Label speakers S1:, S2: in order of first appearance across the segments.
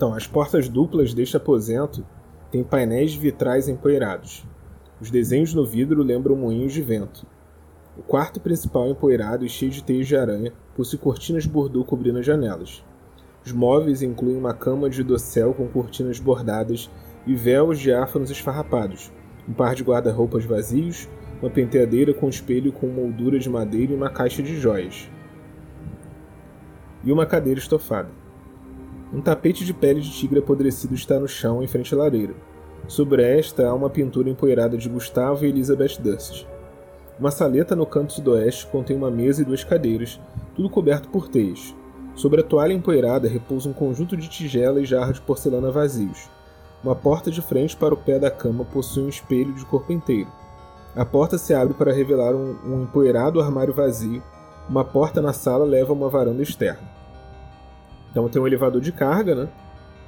S1: Então, as portas duplas deste aposento têm painéis vitrais empoeirados. Os desenhos no vidro lembram moinhos de vento. O quarto principal é empoeirado e cheio de teias de aranha, possui cortinas de bordô cobrindo as janelas. Os móveis incluem uma cama de dossel com cortinas bordadas e véus diáfanos esfarrapados, um par de guarda-roupas vazios, uma penteadeira com espelho com moldura de madeira e uma caixa de joias. E uma cadeira estofada. Um tapete de pele de tigre apodrecido está no chão em frente à lareira. Sobre esta há uma pintura empoeirada de Gustavo e Elizabeth Dust. Uma saleta no canto sudoeste contém uma mesa e duas cadeiras, tudo coberto por teias. Sobre a toalha empoeirada repousa um conjunto de tigela e jarras de porcelana vazios. Uma porta de frente para o pé da cama possui um espelho de corpo inteiro. A porta se abre para revelar um, um empoeirado armário vazio. Uma porta na sala leva a uma varanda externa. Então tem um elevador de carga, né?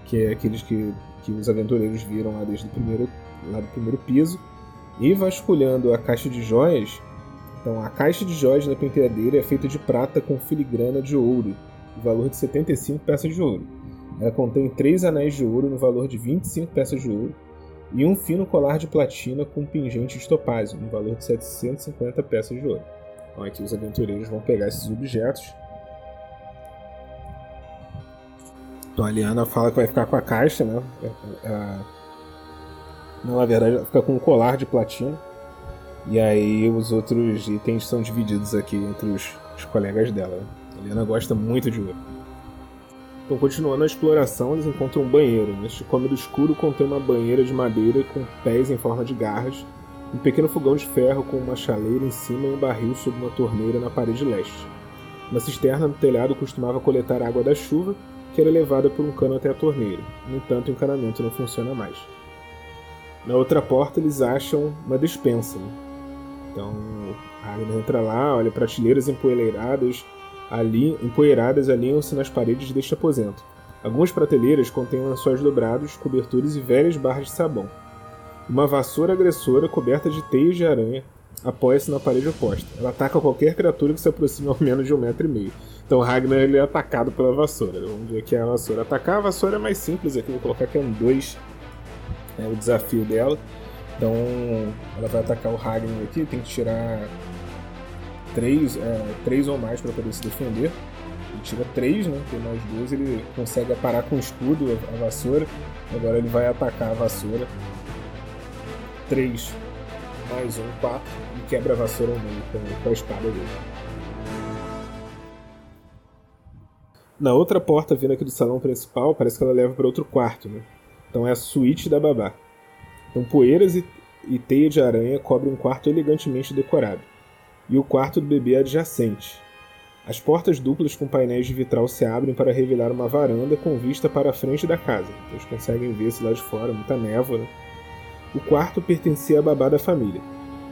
S1: Que é aqueles que, que os aventureiros viram lá desde o primeiro, lá do primeiro piso. E vasculhando a caixa de joias. Então a caixa de joias na penteadeira é feita de prata com filigrana de ouro, no valor de 75 peças de ouro. Ela contém três anéis de ouro no valor de 25 peças de ouro e um fino colar de platina com pingente de topázio, no valor de 750 peças de ouro. Então aqui os aventureiros vão pegar esses objetos Então a Liana fala que vai ficar com a caixa, né? É, é, não, na verdade, ela fica com um colar de platina. E aí os outros itens são divididos aqui entre os, os colegas dela. Né? A Liana gosta muito de ouro. Então, continuando a exploração, eles encontram um banheiro. Neste cômodo escuro contém uma banheira de madeira com pés em forma de garras, um pequeno fogão de ferro com uma chaleira em cima e um barril sob uma torneira na parede leste. Uma cisterna no telhado costumava coletar água da chuva que era levada por um cano até a torneira. No entanto, o encanamento não funciona mais. Na outra porta, eles acham uma despensa. Né? Então, a entra lá, olha prateleiras empoeiradas, ali, empoeiradas alinham-se nas paredes deste aposento. Algumas prateleiras contêm lençóis dobrados, cobertores e velhas barras de sabão. Uma vassoura agressora coberta de teias de aranha apoia-se na parede oposta. Ela ataca qualquer criatura que se aproxime ao menos de um metro e meio. Então Ragnar ele é atacado pela vassoura. Vamos ver aqui a vassoura. Atacar a vassoura é mais simples aqui, vou colocar aqui um 2. É o desafio dela. Então ela vai atacar o Ragnar aqui, tem que tirar 3 é, ou mais para poder se defender. Ele tira 3, né? Tem mais 2, ele consegue parar com o escudo a vassoura. Agora ele vai atacar a vassoura. 3 mais 1, 4 e quebra a vassoura ao meio com, a espada dele. Na outra porta vindo aqui do salão principal, parece que ela leva para outro quarto, né? Então é a suíte da babá. Então poeiras e, e teia de aranha cobrem um quarto elegantemente decorado. E o quarto do bebê adjacente. As portas duplas com painéis de vitral se abrem para revelar uma varanda com vista para a frente da casa. Eles conseguem ver se lá de fora, muita névoa. Né? O quarto pertencia à babá da família.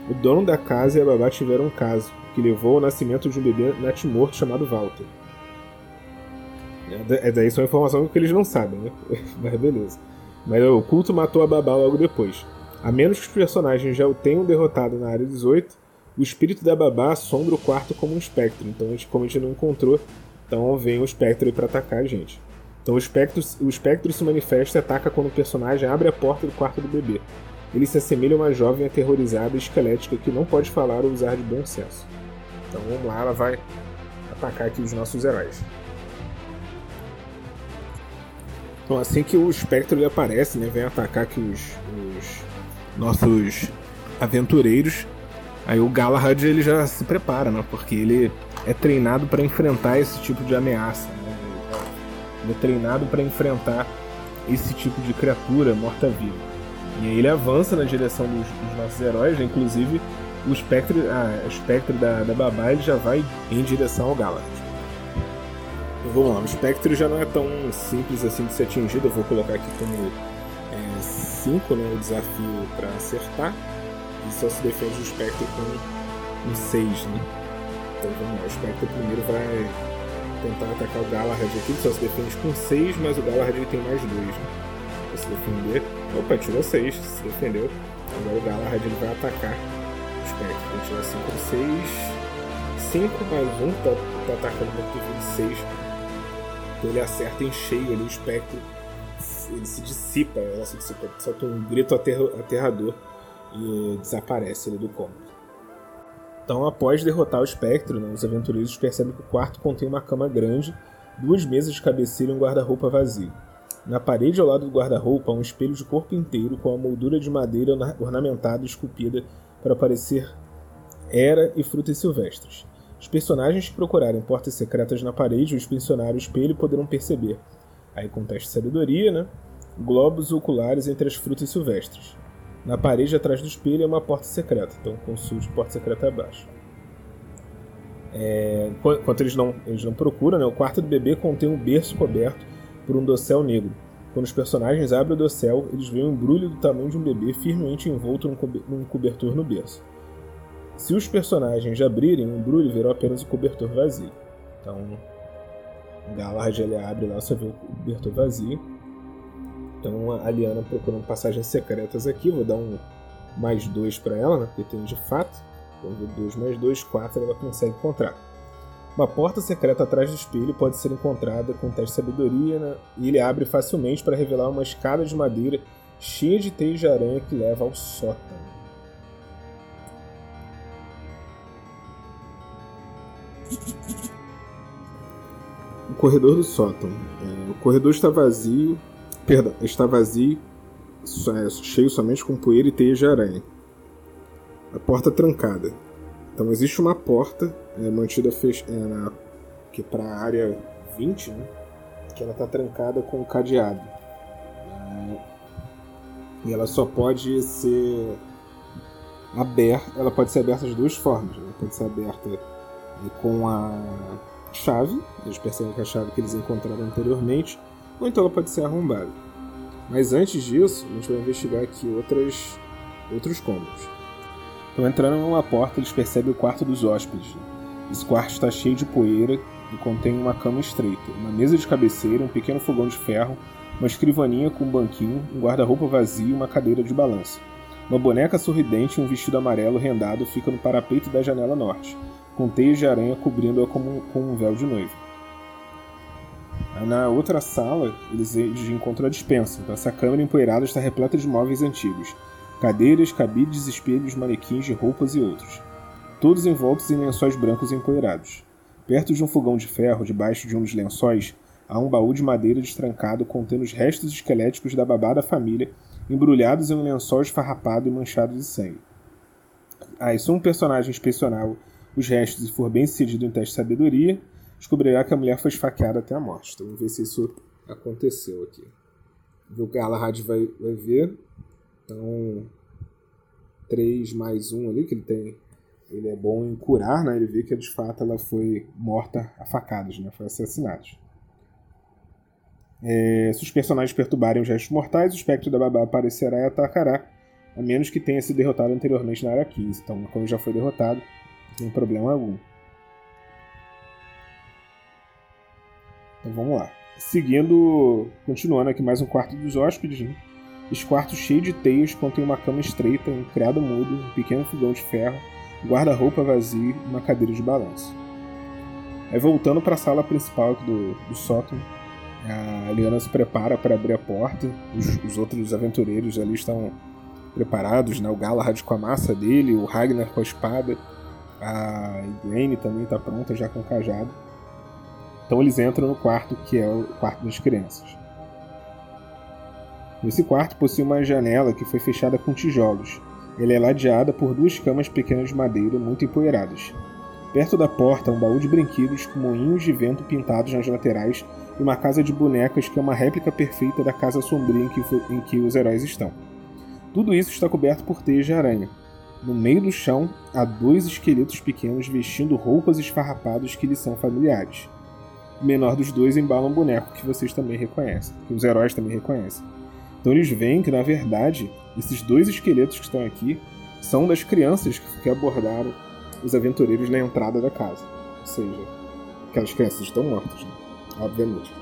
S1: O dono da casa e a babá tiveram um caso, que levou ao nascimento de um bebê natimorto chamado Walter. É, é daí só informação que eles não sabem, né? Mas beleza. Mas o culto matou a babá logo depois. A menos que os personagens já o tenham derrotado na área 18, o espírito da babá assombra o quarto como um espectro. Então, como a gente não encontrou, então vem o espectro pra atacar a gente. Então o espectro, o espectro se manifesta e ataca quando o personagem abre a porta do quarto do bebê. Ele se assemelha a uma jovem aterrorizada e esquelética que não pode falar ou usar de bom senso. Então vamos lá, ela vai atacar aqui os nossos heróis. Então, assim que o espectro aparece, né, vem atacar aqui os, os nossos aventureiros, aí o Galahad ele já se prepara, né, porque ele é treinado para enfrentar esse tipo de ameaça. Né, ele é treinado para enfrentar esse tipo de criatura morta-viva. E aí ele avança na direção dos, dos nossos heróis, né, inclusive o espectro, o espectro da, da Babá ele já vai em direção ao Galahad. Vamos lá, o espectro já não é tão simples assim de ser atingido. Eu vou colocar aqui como 5 é, né, o desafio para acertar. E só se defende o espectro com um 6, né? Então vamos lá, o espectro primeiro vai tentar atacar o Galahad aqui, só se defende com 6, mas o Galahad tem mais 2, né? Se defender. Opa, tirou 6, se defendeu. Agora o Galahad ele vai atacar o espectro. Vai tirar 5 com 6. 5 mais 1, tá, tá atacando uma de 6 então ele acerta em cheio ali o espectro, ele se dissipa, ela se dissipa, solta um grito aterrador e desaparece ali do cômodo. Então, após derrotar o espectro, né, os aventureiros percebem que o quarto contém uma cama grande, duas mesas de cabeceira e um guarda-roupa vazio. Na parede ao lado do guarda-roupa um espelho de corpo inteiro com a moldura de madeira ornamentada e esculpida para parecer era e frutas silvestres. Os personagens que procurarem portas secretas na parede ou inspecionar o espelho poderão perceber, aí de sabedoria, né? Globos oculares entre as frutas silvestres. Na parede atrás do espelho é uma porta secreta, então consulte porta secreta abaixo. É, enquanto eles não, eles não procuram, né, o quarto do bebê contém um berço coberto por um dossel negro. Quando os personagens abrem o dossel, eles veem um embrulho do tamanho de um bebê firmemente envolto num cobertor no berço. Se os personagens abrirem o embrulho, verão apenas o cobertor vazio. Então, Galahad ele abre lá, só vê o cobertor vazio. Então a Liana procurando passagens secretas aqui, vou dar um mais dois para ela, né, porque tem de fato. Ver 2 mais 2, 4, ela consegue encontrar. Uma porta secreta atrás do espelho pode ser encontrada com teste de sabedoria né? e ele abre facilmente para revelar uma escada de madeira cheia de teias de aranha que leva ao sótão. O corredor do sótão. É, o corredor está vazio, perdão, está vazio, é, cheio somente com poeira e teias de aranha. A porta trancada. Então existe uma porta é, mantida é, que para a área 20, né? que ela está trancada com um cadeado. É... E ela só pode ser aberta, ela pode ser aberta de duas formas. Ela pode ser aberta é, com a chave, eles percebem que a chave que eles encontraram anteriormente, ou então ela pode ser arrombada. Mas antes disso, a gente vai investigar aqui outras, outros cômodos. Então, entrando numa porta, eles percebem o quarto dos hóspedes. Esse quarto está cheio de poeira e contém uma cama estreita, uma mesa de cabeceira, um pequeno fogão de ferro, uma escrivaninha com um banquinho, um guarda-roupa vazio e uma cadeira de balanço. Uma boneca sorridente e um vestido amarelo rendado fica no parapeito da janela norte, com teias de aranha cobrindo-a com um véu de noiva. Na outra sala, eles encontram a dispensa. Então, essa câmara empoeirada está repleta de móveis antigos, cadeiras, cabides, espelhos, manequins de roupas e outros, todos envoltos em lençóis brancos empoeirados. Perto de um fogão de ferro, debaixo de um dos lençóis, há um baú de madeira destrancado contendo os restos esqueléticos da babá da família, embrulhados em um lençol esfarrapado e manchado de sangue. Ah, e se um personagem inspecionar os restos e for bem sucedido em teste de sabedoria, descobrirá que a mulher foi esfaqueada até a morte. Então vamos ver se isso aconteceu aqui. O Galahad vai, vai ver. Então, 3 mais 1 ali, que ele tem. Ele é bom em curar, né? Ele vê que de fato ela foi morta a facadas, né? Foi assassinada. É, se os personagens perturbarem os restos mortais, o espectro da babá aparecerá e atacará, a menos que tenha sido derrotado anteriormente na área 15. Então, como já foi derrotado, não tem problema algum. Então vamos lá. Seguindo, continuando aqui mais um quarto dos hóspedes, né? Esse quarto cheio de teias contém uma cama estreita, um criado mudo, um pequeno fogão de ferro, guarda-roupa vazio e uma cadeira de balanço. Aí voltando para a sala principal do, do sótão, a Liana se prepara para abrir a porta, os, os, outros aventureiros ali estão preparados, né? o Galahad com a massa dele, o Ragnar com a espada, a Igraine também está pronta já com o cajado. Então eles entram no quarto que é o quarto das crianças. Esse quarto possui uma janela que foi fechada com tijolos. Ela é ladeada por duas camas pequenas de madeira muito empoeiradas. Perto da porta, um baú de brinquedos com moinhos de vento pintados nas laterais e uma casa de bonecas que é uma réplica perfeita da casa sombria em que, em que os heróis estão. Tudo isso está coberto por teias de aranha. No meio do chão, há dois esqueletos pequenos vestindo roupas esfarrapadas que lhes são familiares. O menor dos dois embala um boneco que vocês também reconhecem, que os heróis também reconhecem. Então eles veem que, na verdade, esses dois esqueletos que estão aqui são das crianças que abordaram os aventureiros na entrada da casa. Ou seja, aquelas crianças estão mortas, né? obviamente.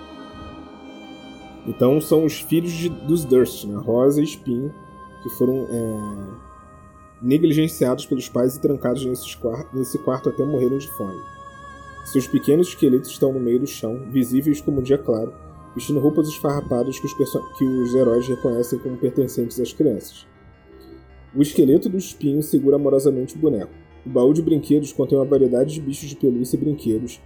S1: Então são os filhos de, dos Durst, né? Rosa e Espinho, que foram é, negligenciados pelos pais e trancados nesse quarto, nesse quarto até morrerem de fome. Seus pequenos esqueletos estão no meio do chão, visíveis como um dia claro, vestindo roupas esfarrapadas que os, que os heróis reconhecem como pertencentes às crianças. O esqueleto do espinho segura amorosamente o boneco. O baú de brinquedos contém uma variedade de bichos de pelúcia e brinquedos.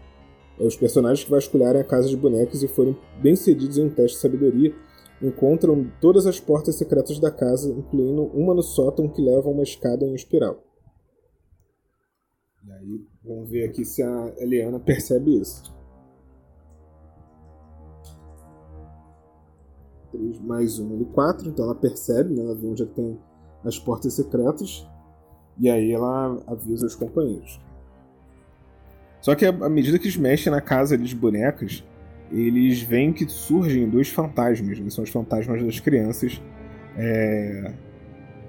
S1: É, os personagens que vasculharem a casa de bonecas e forem bem-cedidos em um teste de sabedoria encontram todas as portas secretas da casa, incluindo uma no sótão que leva a uma escada em espiral. E aí, vamos ver aqui se a Eliana percebe isso. 3 mais 1 ali, 4. Então ela percebe, né? ela vê onde é que tem as portas secretas. E aí ela avisa os companheiros. Só que à medida que eles mexem na casa de bonecas, eles veem que surgem dois fantasmas, né? são os fantasmas das crianças. É...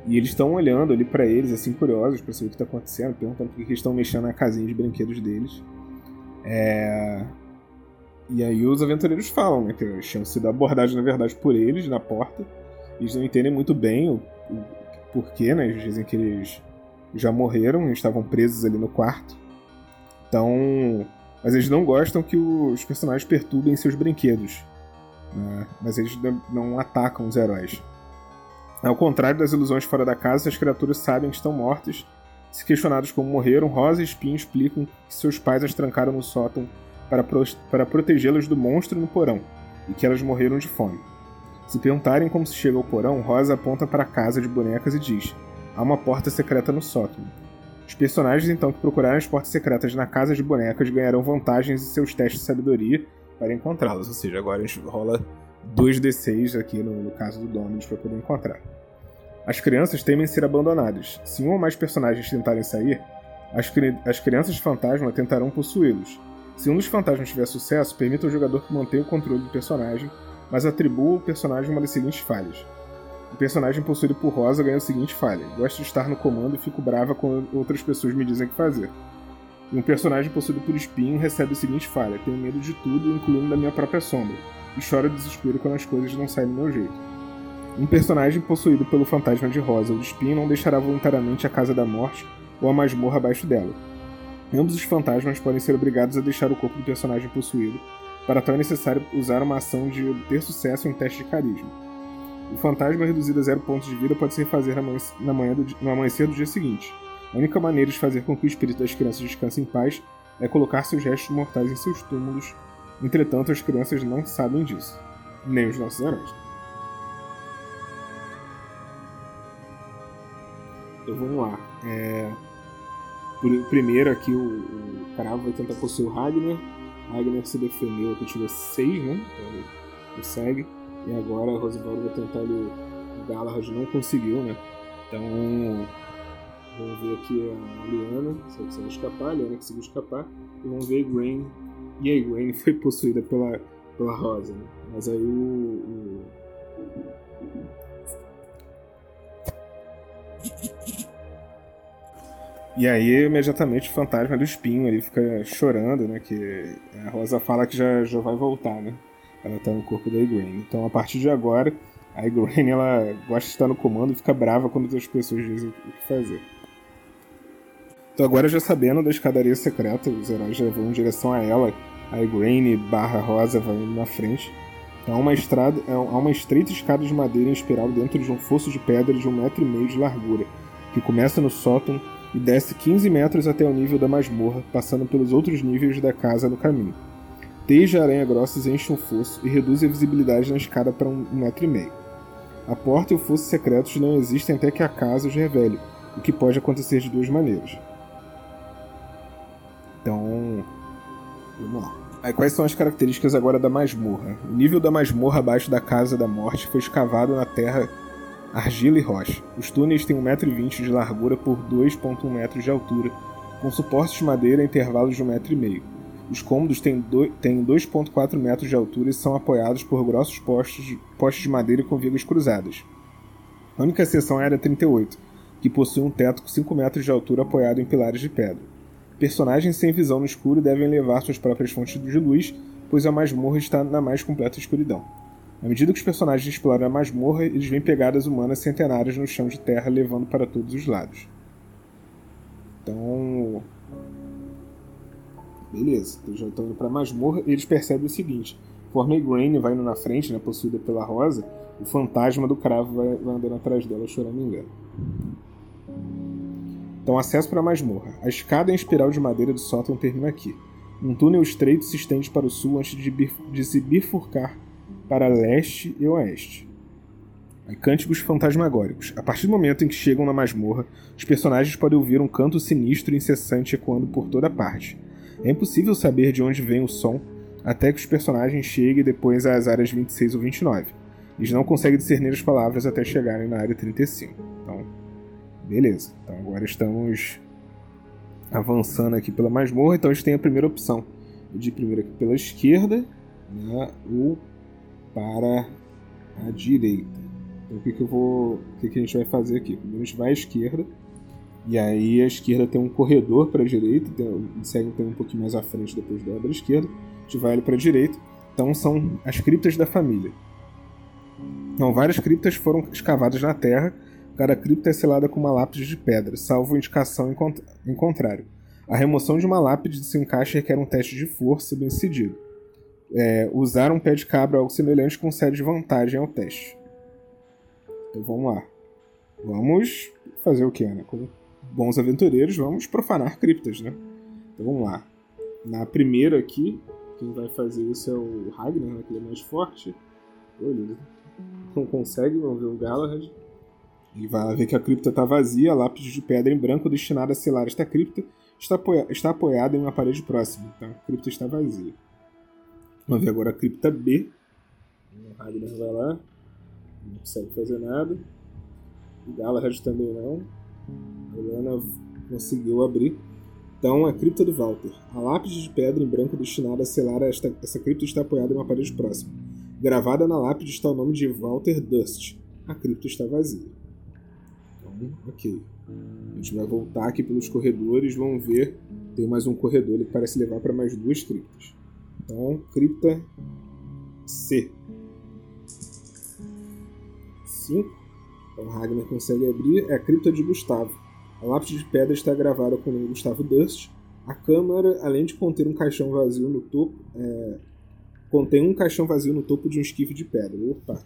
S1: E eles estão olhando ali para eles, assim, curiosos para saber o que está acontecendo, perguntando por que eles estão mexendo na casinha de brinquedos deles. É... E aí os aventureiros falam, né, que tinham sido abordados, na verdade, por eles na porta. Eles não entendem muito bem o, o porquê, né? Eles dizem que eles já morreram, estavam presos ali no quarto. Então. Mas eles não gostam que os personagens perturbem seus brinquedos. Né? Mas eles não atacam os heróis. Ao contrário das ilusões fora da casa, as criaturas sabem que estão mortas. Se questionados como morreram, Rosa e Spin explicam que seus pais as trancaram no sótão para, pro para protegê-las do monstro no porão, e que elas morreram de fome. Se perguntarem como se chega ao porão, Rosa aponta para a casa de bonecas e diz: há uma porta secreta no sótão. Os personagens então que procurarem as portas secretas na casa de bonecas ganharão vantagens em seus testes de sabedoria para encontrá-las. Ou seja, agora a gente rola 2d6 aqui no, no caso do Dominus para poder encontrar. As crianças temem ser abandonadas. Se um ou mais personagens tentarem sair, as, cri as crianças fantasma tentarão possuí-los. Se um dos fantasmas tiver sucesso, permita ao jogador que mantenha o controle do personagem, mas atribua ao personagem uma das seguintes falhas. O personagem possuído por Rosa ganha a seguinte falha: gosto de estar no comando e fico brava quando outras pessoas me dizem o que fazer. E um personagem possuído por Espinho recebe a seguinte falha: tenho medo de tudo, incluindo da minha própria sombra, e choro de desespero quando as coisas não saem do meu jeito. Um personagem possuído pelo fantasma de Rosa ou de Espinho não deixará voluntariamente a Casa da Morte ou a masmorra abaixo dela, Ambos os fantasmas podem ser obrigados a deixar o corpo do personagem possuído, para tal é necessário usar uma ação de obter sucesso em um teste de carisma. O fantasma reduzido a zero pontos de vida pode se refazer na manhã do, no amanhecer do dia seguinte. A única maneira de fazer com que o espírito das crianças descanse em paz é colocar seus restos mortais em seus túmulos. Entretanto, as crianças não sabem disso. Nem os nossos heróis. Então vamos lá. É... Primeiro aqui o, o vai tentar possuir o Ragnar. Ragnar se defendeu aqui, tirou 6, né? Então ele consegue. E agora a Rosivaldo vai tentar. O Galahad não conseguiu, né? Então. Vamos ver aqui a Liana, se ela consegue escapar. A Liana conseguiu escapar. E vamos ver a Gwen. E a Gwen foi possuída pela, pela Rosa, né? Mas aí o, o e aí, imediatamente, o fantasma do espinho ele fica chorando, né? Que a Rosa fala que já, já vai voltar, né? Ela tá no corpo da Igraine. Então, a partir de agora, a Igraine, ela gosta de estar no comando e fica brava quando as pessoas dizem o que fazer. Então, agora já sabendo da escadaria secreta, os heróis já vão em direção a ela. A Igraine barra Rosa vai na frente. Há uma, estrada, há uma estreita escada de madeira em espiral dentro de um fosso de pedra de um metro e meio de largura, que começa no sótão e desce 15 metros até o nível da masmorra, passando pelos outros níveis da casa no caminho. Teias de aranha grossas enchem o fosso e reduzem a visibilidade na escada para um metro e meio. A porta e o fosso secretos não existem até que a casa os revele, o que pode acontecer de duas maneiras. Então, vamos lá. Aí, quais são as características agora da masmorra? O nível da masmorra abaixo da Casa da Morte foi escavado na terra argila e rocha. Os túneis têm 1,20m de largura por 2,1 metros de altura, com suportes de madeira a intervalos de 1,5m. Os cômodos têm 2,4 metros de altura e são apoiados por grossos postes de, postes de madeira com vigas cruzadas. A única exceção é a área 38, que possui um teto com 5 metros de altura apoiado em pilares de pedra. Personagens sem visão no escuro devem levar suas próprias fontes de luz, pois a masmorra está na mais completa escuridão. À medida que os personagens exploram a masmorra, eles veem pegadas humanas centenárias no chão de terra levando para todos os lados. Então. Beleza, eles já estão indo para a masmorra e eles percebem o seguinte: Conforme a Igraine vai indo na frente, né, possuída pela Rosa, o fantasma do cravo vai, vai andando atrás dela, chorando engano. Então, acesso para a masmorra. A escada em espiral de madeira do sótão termina aqui. Um túnel estreito se estende para o sul antes de, de se bifurcar para leste e oeste. Aí, cânticos fantasmagóricos. A partir do momento em que chegam na masmorra, os personagens podem ouvir um canto sinistro e incessante ecoando por toda parte. É impossível saber de onde vem o som até que os personagens cheguem depois às áreas 26 ou 29. Eles não conseguem discernir as palavras até chegarem na área 35. Então, beleza. Então agora estamos avançando aqui pela masmorra. Então a gente tem a primeira opção de ir primeiro aqui pela esquerda né, ou para a direita. Então o que, que eu vou. O que, que a gente vai fazer aqui? Primeiro a gente vai à esquerda. E aí a esquerda tem um corredor para a direita, tem, segue tem um pouquinho mais à frente depois da esquerda. A gente vai ali para a direita. Então são as criptas da família. Então, várias criptas foram escavadas na terra. Cada cripta é selada com uma lápide de pedra, salvo indicação em, em contrário. A remoção de uma lápide de seu encaixe requer um teste de força bem cedido. É, usar um pé de cabra algo semelhante concede vantagem ao teste. Então vamos lá. Vamos fazer o que, né? Como bons aventureiros, vamos profanar criptas, né? Então vamos lá. Na primeira aqui, quem vai fazer isso é o Ragnar, né, que ele é mais forte. Olha, não consegue, vamos ver o Galahad. Ele vai ver que a cripta está vazia, a lápide de pedra em branco destinada a selar esta cripta está, apoia está apoiada em uma parede próxima. Então a cripta está vazia. Vamos ver agora a cripta B. O Ragnar vai lá. Não consegue fazer nada. O Galahad também não. A Helena conseguiu abrir. Então, a cripta do Walter. A lápide de pedra em branco destinada a selar esta, essa cripta está apoiada em uma parede próxima. Gravada na lápide está o nome de Walter Dust. A cripta está vazia. Então, ok. A gente vai voltar aqui pelos corredores, vamos ver. Tem mais um corredor que parece levar para mais duas criptas. Então, cripta C. 5. Então Ragnar consegue abrir. É a cripta de Gustavo. A lápide de pedra está gravada com o nome Gustavo Dust. A câmara, além de conter um caixão vazio no topo, é... contém um caixão vazio no topo de um esquife de pedra. Opa!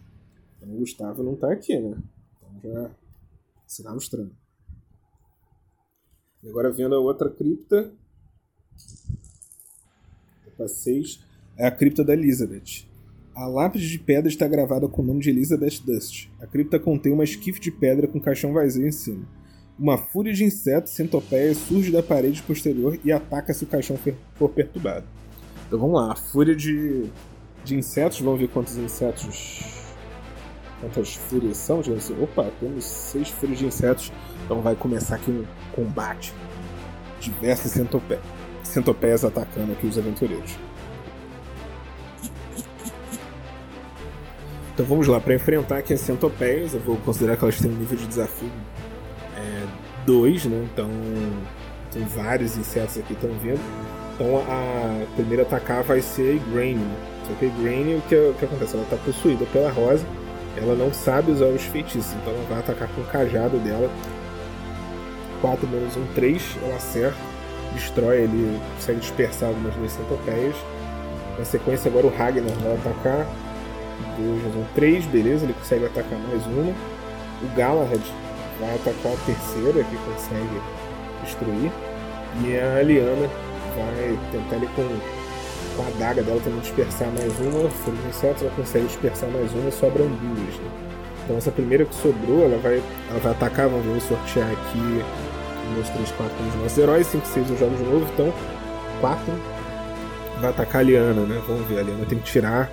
S1: Então o Gustavo não está aqui, né? Então já sinal estranho. E agora vendo a outra cripta. Opa, 6. É a cripta da Elizabeth. A lápide de pedra está gravada com o nome de Elizabeth Dust. A cripta contém uma esquife de pedra com caixão vazio em cima. Uma fúria de insetos centopeias surge da parede posterior e ataca se o caixão for perturbado. Então vamos lá, a fúria de, de insetos, vamos ver quantos insetos. Quantas fúrias são, gente? Opa, temos seis fúrias de insetos. Então vai começar aqui um combate. Diversas centopeias, centopeias atacando aqui os aventureiros. Então vamos lá, para enfrentar aqui as centopeias, eu vou considerar que elas têm um nível de desafio 2, é, né? Então tem vários insetos aqui estão vindo. Então a primeira atacar vai ser a Igraine. Só que a Igraine, o que, o que acontece? Ela está possuída pela Rosa, ela não sabe usar os feitiços, então ela vai atacar com o cajado dela. 4 menos 1, 3, ela acerta, destrói ele, consegue dispersar algumas das centopeias. Na sequência agora o Ragnar vai atacar 2, mais um 3, beleza, ele consegue atacar mais uma. O Galahad vai atacar a terceira, que consegue destruir. E a Liana vai tentar ele com, com a adaga dela também dispersar mais uma. Se ele insetos, ela consegue dispersar mais uma, sobram duas. Né? Então essa primeira que sobrou, ela vai, ela vai atacar, vamos sortear aqui 1, 2, 3, 4 com os nossos heróis, 5, 6 eu jogo de novo, então 4 vai atacar a Liana, né? Vamos ver, a Liana tem que tirar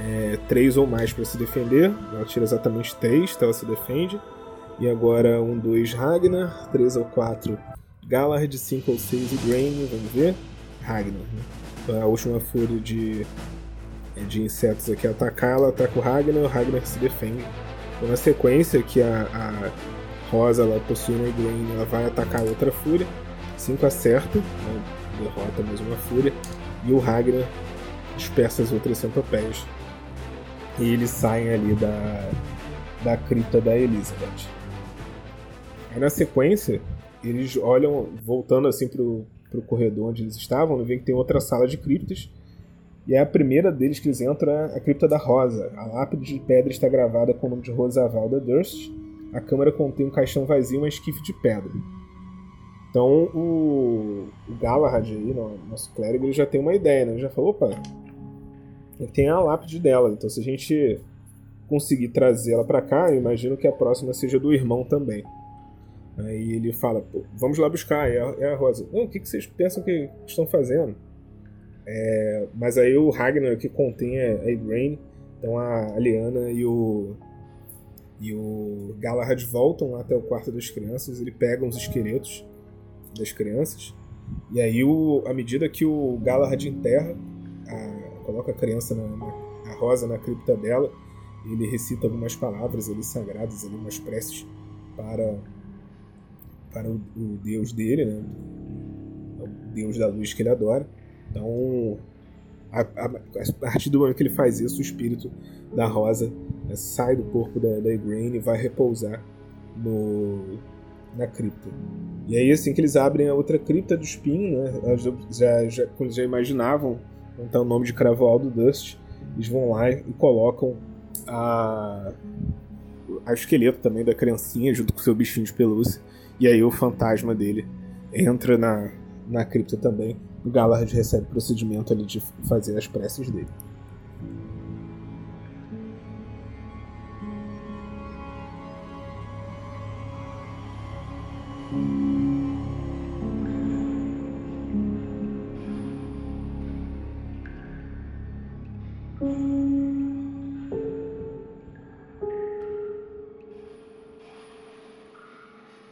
S1: é, três ou mais para se defender. Ela tira exatamente três, então ela se defende. E agora um, dois Ragnar, três ou quatro Galahad, cinco ou seis Grain, vamos ver. Ragnar. Né? Então a última fúria de, de insetos aqui atacar, ela ataca o Ragnar, o Ragnar se defende. Então na sequência que a, a Rosa ela possui a Grain, ela vai atacar outra fúria. Cinco acerta, né? derrota mais uma fúria. E o Ragnar dispersa as outras centopeias e eles saem ali da, da cripta da Elizabeth. Aí na sequência, eles olham, voltando assim pro, pro corredor onde eles estavam, e veem que tem outra sala de criptas. E é a primeira deles que eles entram é a Cripta da Rosa. A lápide de pedra está gravada com o nome de Rosavalda Durst. A câmara contém um caixão vazio e uma esquife de pedra. Então o, o Galahad aí, nosso clérigo, ele já tem uma ideia, né? Ele já falou, opa, tem a lápide dela. Então se a gente conseguir trazê-la para cá, eu imagino que a próxima seja do irmão também. Aí ele fala, vamos lá buscar, é a, é a Rosa. Não, o que, que vocês pensam que estão fazendo? É, mas aí o Ragnar que contém é a Igraine, então a Liana e o e o Galahad voltam até o quarto das crianças, ele pega os esqueletos das crianças e aí o, à medida que o Galahad enterra, a, coloca a criança na, na, a Rosa na cripta dela, ele recita algumas palavras ali sagradas, ali umas preces para para o, o deus dele, né? o deus da luz que ele adora. Então, a, a, a, partir do momento que ele faz isso, o espírito da Rosa né, sai do corpo da, da Igraine e vai repousar no, na cripta. E aí, assim que eles abrem a outra cripta do Spin, né, já, já, quando já imaginavam então, o nome de Cravoaldo Dust, eles vão lá e colocam a, a esqueleto também da criancinha junto com seu bichinho de pelúcia. E aí o fantasma dele entra na, na cripta também Galahad recebe o procedimento ali de fazer as preces dele.